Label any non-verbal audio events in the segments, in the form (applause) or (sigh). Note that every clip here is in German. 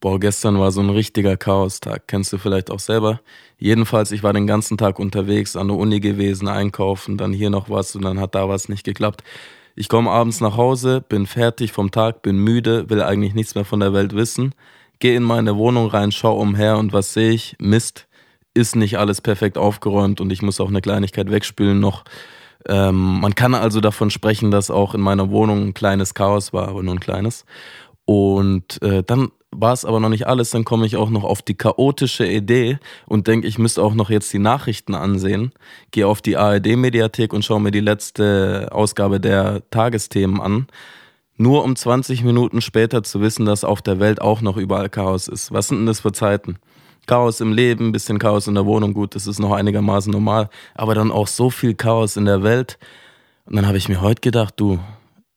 Boah, gestern war so ein richtiger Chaostag. Kennst du vielleicht auch selber? Jedenfalls, ich war den ganzen Tag unterwegs, an der Uni gewesen, einkaufen, dann hier noch was und dann hat da was nicht geklappt. Ich komme abends nach Hause, bin fertig vom Tag, bin müde, will eigentlich nichts mehr von der Welt wissen, gehe in meine Wohnung rein, schau umher und was sehe ich? Mist, ist nicht alles perfekt aufgeräumt und ich muss auch eine Kleinigkeit wegspülen noch. Ähm, man kann also davon sprechen, dass auch in meiner Wohnung ein kleines Chaos war, aber nur ein kleines. Und äh, dann war es aber noch nicht alles, dann komme ich auch noch auf die chaotische Idee und denke, ich müsste auch noch jetzt die Nachrichten ansehen. Gehe auf die ARD-Mediathek und schaue mir die letzte Ausgabe der Tagesthemen an. Nur um 20 Minuten später zu wissen, dass auf der Welt auch noch überall Chaos ist. Was sind denn das für Zeiten? Chaos im Leben, bisschen Chaos in der Wohnung, gut, das ist noch einigermaßen normal, aber dann auch so viel Chaos in der Welt. Und dann habe ich mir heute gedacht, du,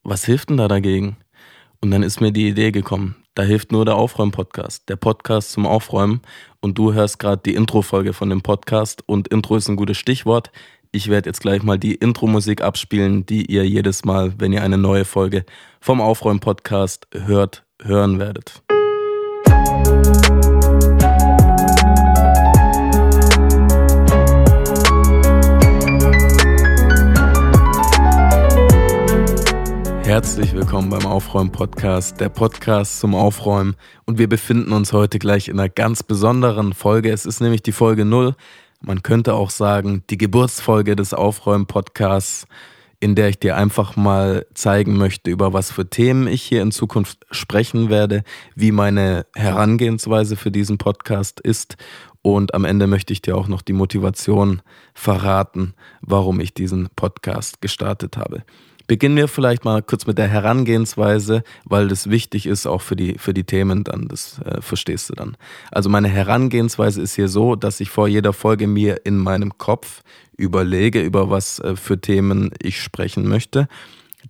was hilft denn da dagegen? Und dann ist mir die Idee gekommen, da hilft nur der Aufräumen-Podcast, der Podcast zum Aufräumen. Und du hörst gerade die Intro-Folge von dem Podcast und Intro ist ein gutes Stichwort. Ich werde jetzt gleich mal die Intro-Musik abspielen, die ihr jedes Mal, wenn ihr eine neue Folge vom Aufräumen-Podcast hört, hören werdet. Herzlich willkommen beim Aufräumen-Podcast, der Podcast zum Aufräumen. Und wir befinden uns heute gleich in einer ganz besonderen Folge. Es ist nämlich die Folge 0. Man könnte auch sagen, die Geburtsfolge des Aufräumen-Podcasts, in der ich dir einfach mal zeigen möchte, über was für Themen ich hier in Zukunft sprechen werde, wie meine Herangehensweise für diesen Podcast ist. Und am Ende möchte ich dir auch noch die Motivation verraten, warum ich diesen Podcast gestartet habe. Beginnen wir vielleicht mal kurz mit der Herangehensweise, weil das wichtig ist auch für die, für die Themen dann, das äh, verstehst du dann. Also meine Herangehensweise ist hier so, dass ich vor jeder Folge mir in meinem Kopf überlege, über was äh, für Themen ich sprechen möchte,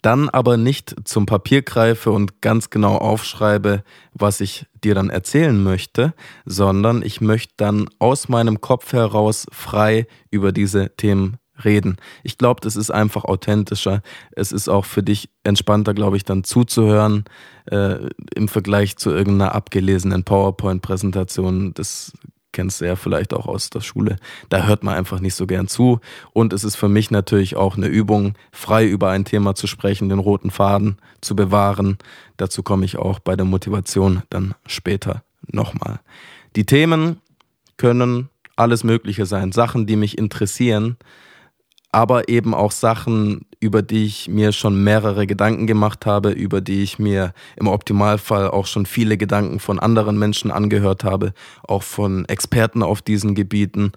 dann aber nicht zum Papier greife und ganz genau aufschreibe, was ich dir dann erzählen möchte, sondern ich möchte dann aus meinem Kopf heraus frei über diese Themen reden. Ich glaube, das ist einfach authentischer. Es ist auch für dich entspannter, glaube ich, dann zuzuhören äh, im Vergleich zu irgendeiner abgelesenen PowerPoint-Präsentation. Das kennst du ja vielleicht auch aus der Schule. Da hört man einfach nicht so gern zu. Und es ist für mich natürlich auch eine Übung, frei über ein Thema zu sprechen, den roten Faden zu bewahren. Dazu komme ich auch bei der Motivation dann später nochmal. Die Themen können alles Mögliche sein, Sachen, die mich interessieren, aber eben auch Sachen, über die ich mir schon mehrere Gedanken gemacht habe, über die ich mir im Optimalfall auch schon viele Gedanken von anderen Menschen angehört habe, auch von Experten auf diesen Gebieten.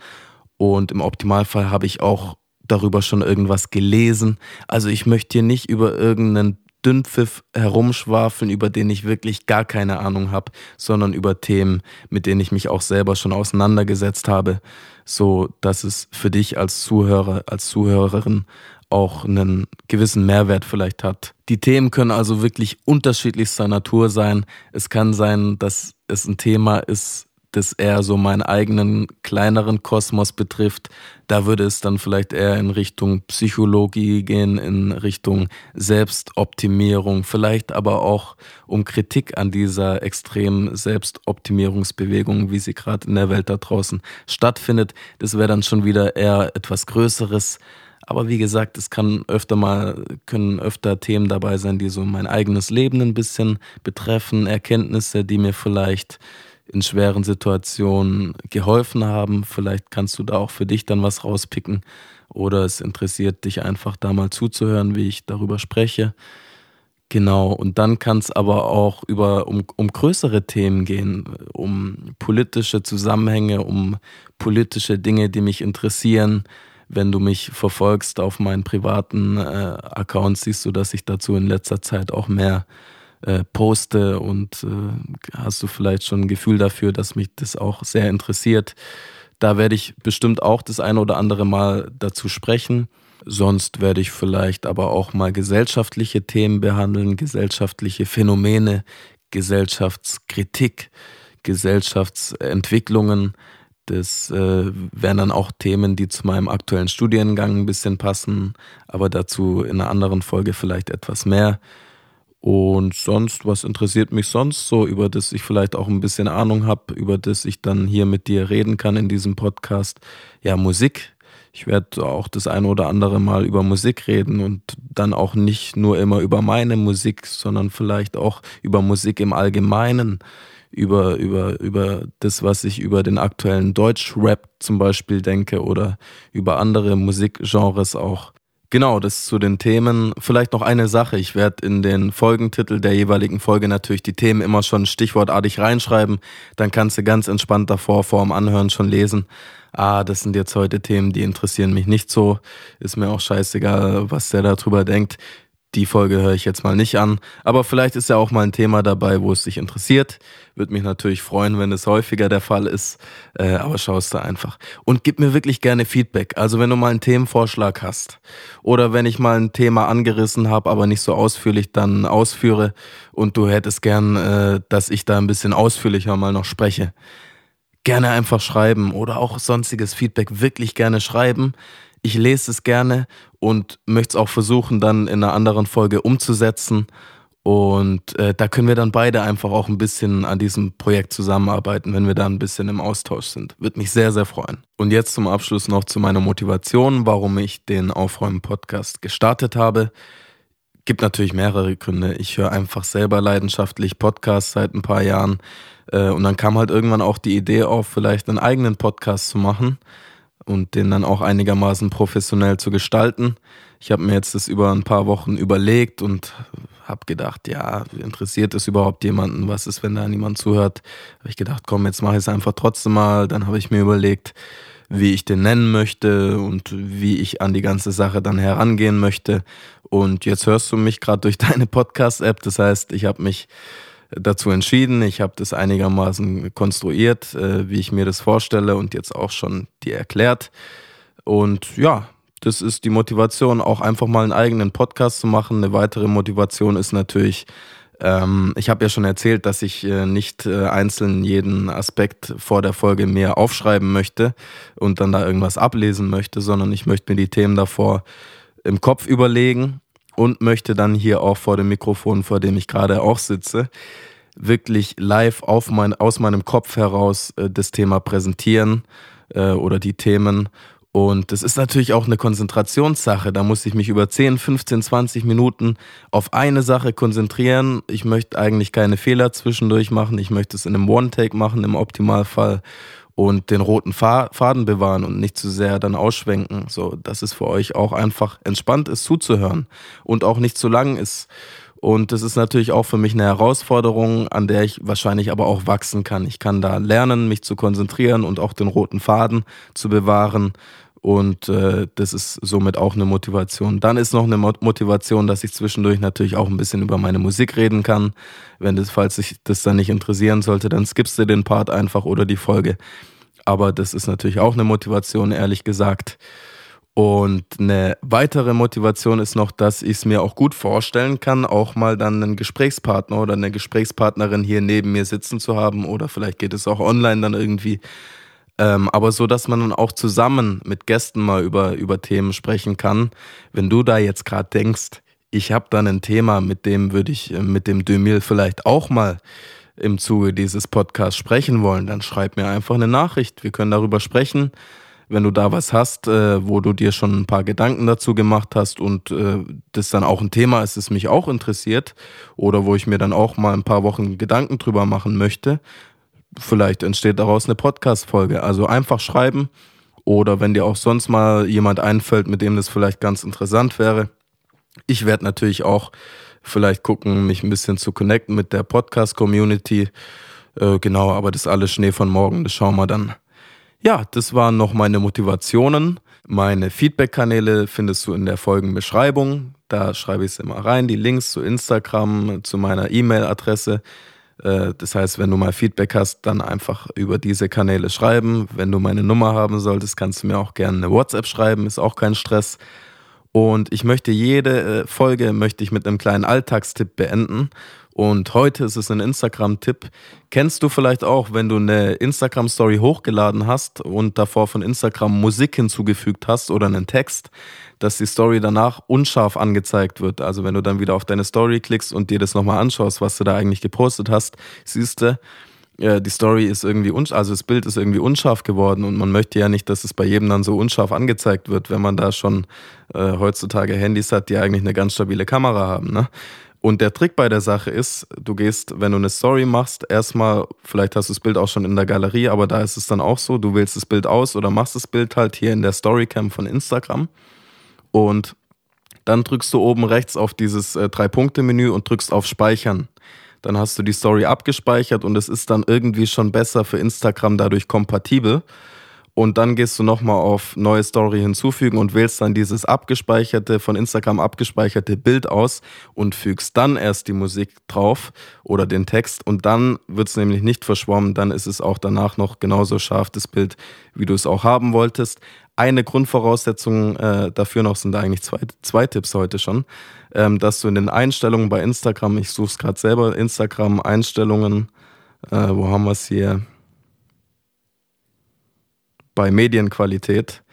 Und im Optimalfall habe ich auch darüber schon irgendwas gelesen. Also ich möchte hier nicht über irgendeinen Dünnpfiff herumschwafeln, über den ich wirklich gar keine Ahnung habe, sondern über Themen, mit denen ich mich auch selber schon auseinandergesetzt habe, so dass es für dich als Zuhörer, als Zuhörerin auch einen gewissen Mehrwert vielleicht hat. Die Themen können also wirklich unterschiedlichster Natur sein. Es kann sein, dass es ein Thema ist, das eher so meinen eigenen kleineren Kosmos betrifft, da würde es dann vielleicht eher in Richtung Psychologie gehen, in Richtung Selbstoptimierung, vielleicht aber auch um Kritik an dieser extremen Selbstoptimierungsbewegung, wie sie gerade in der Welt da draußen stattfindet. Das wäre dann schon wieder eher etwas Größeres. Aber wie gesagt, es kann öfter mal, können öfter Themen dabei sein, die so mein eigenes Leben ein bisschen betreffen, Erkenntnisse, die mir vielleicht in schweren Situationen geholfen haben. Vielleicht kannst du da auch für dich dann was rauspicken oder es interessiert dich einfach da mal zuzuhören, wie ich darüber spreche. Genau, und dann kann es aber auch über, um, um größere Themen gehen, um politische Zusammenhänge, um politische Dinge, die mich interessieren. Wenn du mich verfolgst auf meinen privaten äh, Accounts, siehst du, dass ich dazu in letzter Zeit auch mehr äh, poste und äh, hast du vielleicht schon ein Gefühl dafür, dass mich das auch sehr interessiert. Da werde ich bestimmt auch das eine oder andere Mal dazu sprechen. Sonst werde ich vielleicht aber auch mal gesellschaftliche Themen behandeln, gesellschaftliche Phänomene, Gesellschaftskritik, Gesellschaftsentwicklungen. Das äh, wären dann auch Themen, die zu meinem aktuellen Studiengang ein bisschen passen, aber dazu in einer anderen Folge vielleicht etwas mehr. Und sonst, was interessiert mich sonst so, über das ich vielleicht auch ein bisschen Ahnung habe, über das ich dann hier mit dir reden kann in diesem Podcast? Ja, Musik. Ich werde auch das eine oder andere Mal über Musik reden und dann auch nicht nur immer über meine Musik, sondern vielleicht auch über Musik im Allgemeinen, über, über, über das, was ich über den aktuellen Deutsch-Rap zum Beispiel denke oder über andere Musikgenres auch. Genau, das zu den Themen. Vielleicht noch eine Sache. Ich werde in den Folgentitel der jeweiligen Folge natürlich die Themen immer schon stichwortartig reinschreiben. Dann kannst du ganz entspannt davor vor dem Anhören schon lesen. Ah, das sind jetzt heute Themen, die interessieren mich nicht so. Ist mir auch scheißegal, was der darüber denkt die Folge höre ich jetzt mal nicht an. Aber vielleicht ist ja auch mal ein Thema dabei, wo es dich interessiert. Würde mich natürlich freuen, wenn es häufiger der Fall ist. Äh, aber schau es da einfach. Und gib mir wirklich gerne Feedback. Also wenn du mal einen Themenvorschlag hast oder wenn ich mal ein Thema angerissen habe, aber nicht so ausführlich dann ausführe und du hättest gern, äh, dass ich da ein bisschen ausführlicher mal noch spreche. Gerne einfach schreiben oder auch sonstiges Feedback wirklich gerne schreiben ich lese es gerne und möchte es auch versuchen, dann in einer anderen Folge umzusetzen. Und äh, da können wir dann beide einfach auch ein bisschen an diesem Projekt zusammenarbeiten, wenn wir da ein bisschen im Austausch sind. Würde mich sehr, sehr freuen. Und jetzt zum Abschluss noch zu meiner Motivation, warum ich den Aufräumen-Podcast gestartet habe. Gibt natürlich mehrere Gründe. Ich höre einfach selber leidenschaftlich Podcasts seit ein paar Jahren. Äh, und dann kam halt irgendwann auch die Idee auf, vielleicht einen eigenen Podcast zu machen und den dann auch einigermaßen professionell zu gestalten. Ich habe mir jetzt das über ein paar Wochen überlegt und habe gedacht, ja, interessiert es überhaupt jemanden? Was ist, wenn da niemand zuhört? Habe ich gedacht, komm, jetzt mache ich es einfach trotzdem mal. Dann habe ich mir überlegt, wie ich den nennen möchte und wie ich an die ganze Sache dann herangehen möchte. Und jetzt hörst du mich gerade durch (laughs) deine Podcast-App. Das heißt, ich habe mich dazu entschieden. Ich habe das einigermaßen konstruiert, äh, wie ich mir das vorstelle und jetzt auch schon dir erklärt. Und ja, das ist die Motivation, auch einfach mal einen eigenen Podcast zu machen. Eine weitere Motivation ist natürlich, ähm, ich habe ja schon erzählt, dass ich äh, nicht äh, einzeln jeden Aspekt vor der Folge mehr aufschreiben möchte und dann da irgendwas ablesen möchte, sondern ich möchte mir die Themen davor im Kopf überlegen und möchte dann hier auch vor dem Mikrofon, vor dem ich gerade auch sitze, wirklich live auf mein, aus meinem Kopf heraus äh, das Thema präsentieren äh, oder die Themen. Und das ist natürlich auch eine Konzentrationssache. Da muss ich mich über 10, 15, 20 Minuten auf eine Sache konzentrieren. Ich möchte eigentlich keine Fehler zwischendurch machen. Ich möchte es in einem One-Take machen im Optimalfall und den roten Faden bewahren und nicht zu sehr dann ausschwenken, so dass es für euch auch einfach entspannt ist zuzuhören und auch nicht zu lang ist. Und das ist natürlich auch für mich eine Herausforderung, an der ich wahrscheinlich aber auch wachsen kann. Ich kann da lernen, mich zu konzentrieren und auch den roten Faden zu bewahren. Und äh, das ist somit auch eine Motivation. Dann ist noch eine Motivation, dass ich zwischendurch natürlich auch ein bisschen über meine Musik reden kann. Wenn das, falls sich das dann nicht interessieren sollte, dann skippst du den Part einfach oder die Folge. Aber das ist natürlich auch eine Motivation, ehrlich gesagt. Und eine weitere Motivation ist noch, dass ich es mir auch gut vorstellen kann, auch mal dann einen Gesprächspartner oder eine Gesprächspartnerin hier neben mir sitzen zu haben. Oder vielleicht geht es auch online dann irgendwie ähm, aber so, dass man dann auch zusammen mit Gästen mal über, über Themen sprechen kann. Wenn du da jetzt gerade denkst, ich habe dann ein Thema, mit dem würde ich äh, mit dem Demil vielleicht auch mal im Zuge dieses Podcasts sprechen wollen, dann schreib mir einfach eine Nachricht. Wir können darüber sprechen. Wenn du da was hast, äh, wo du dir schon ein paar Gedanken dazu gemacht hast und äh, das dann auch ein Thema ist, das mich auch interessiert oder wo ich mir dann auch mal ein paar Wochen Gedanken drüber machen möchte, vielleicht entsteht daraus eine Podcast-Folge. Also einfach schreiben oder wenn dir auch sonst mal jemand einfällt, mit dem das vielleicht ganz interessant wäre. Ich werde natürlich auch vielleicht gucken, mich ein bisschen zu connecten mit der Podcast-Community. Äh, genau, aber das alles Schnee von morgen, das schauen wir dann. Ja, das waren noch meine Motivationen. Meine Feedback-Kanäle findest du in der Folgenbeschreibung. Da schreibe ich es immer rein, die Links zu Instagram, zu meiner E-Mail-Adresse. Äh, das heißt, wenn du mal Feedback hast, dann einfach über diese Kanäle schreiben. Wenn du meine Nummer haben solltest, kannst du mir auch gerne eine WhatsApp schreiben, ist auch kein Stress. Und ich möchte jede äh, Folge möchte ich mit einem kleinen Alltagstipp beenden. Und heute ist es ein Instagram-Tipp. Kennst du vielleicht auch, wenn du eine Instagram-Story hochgeladen hast und davor von Instagram Musik hinzugefügt hast oder einen Text, dass die Story danach unscharf angezeigt wird. Also wenn du dann wieder auf deine Story klickst und dir das nochmal anschaust, was du da eigentlich gepostet hast, siehst du, äh, die Story ist irgendwie unscharf, also das Bild ist irgendwie unscharf geworden und man möchte ja nicht, dass es bei jedem dann so unscharf angezeigt wird, wenn man da schon äh, heutzutage Handys hat, die eigentlich eine ganz stabile Kamera haben. Ne? Und der Trick bei der Sache ist, du gehst, wenn du eine Story machst, erstmal, vielleicht hast du das Bild auch schon in der Galerie, aber da ist es dann auch so, du wählst das Bild aus oder machst das Bild halt hier in der Storycam von Instagram und dann drückst du oben rechts auf dieses äh, Drei-Punkte-Menü und drückst auf Speichern. Dann hast du die Story abgespeichert und es ist dann irgendwie schon besser für Instagram dadurch kompatibel und dann gehst du nochmal auf neue Story hinzufügen und wählst dann dieses abgespeicherte, von Instagram abgespeicherte Bild aus und fügst dann erst die Musik drauf oder den Text und dann wird es nämlich nicht verschwommen, dann ist es auch danach noch genauso scharf, das Bild, wie du es auch haben wolltest. Eine Grundvoraussetzung äh, dafür noch sind da eigentlich zwei, zwei Tipps heute schon, ähm, dass du in den Einstellungen bei Instagram, ich suche es gerade selber, Instagram Einstellungen, äh, wo haben wir es hier? Bei Medienqualität.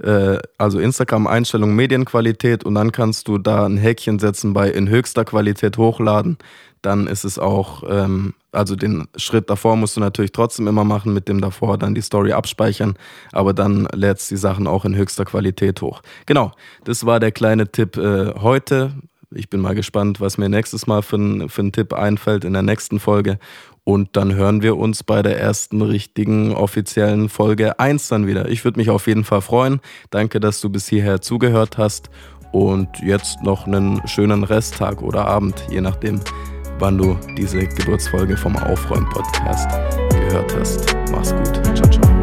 Äh, also Instagram-Einstellung Medienqualität und dann kannst du da ein Häkchen setzen bei in höchster Qualität hochladen. Dann ist es auch, ähm, also den Schritt davor musst du natürlich trotzdem immer machen, mit dem davor dann die Story abspeichern, aber dann lädst die Sachen auch in höchster Qualität hoch. Genau, das war der kleine Tipp äh, heute. Ich bin mal gespannt, was mir nächstes Mal für, für einen Tipp einfällt in der nächsten Folge. Und dann hören wir uns bei der ersten richtigen offiziellen Folge 1 dann wieder. Ich würde mich auf jeden Fall freuen. Danke, dass du bis hierher zugehört hast. Und jetzt noch einen schönen Resttag oder Abend, je nachdem, wann du diese Geburtsfolge vom Aufräumen-Podcast gehört hast. Mach's gut. Ciao, ciao.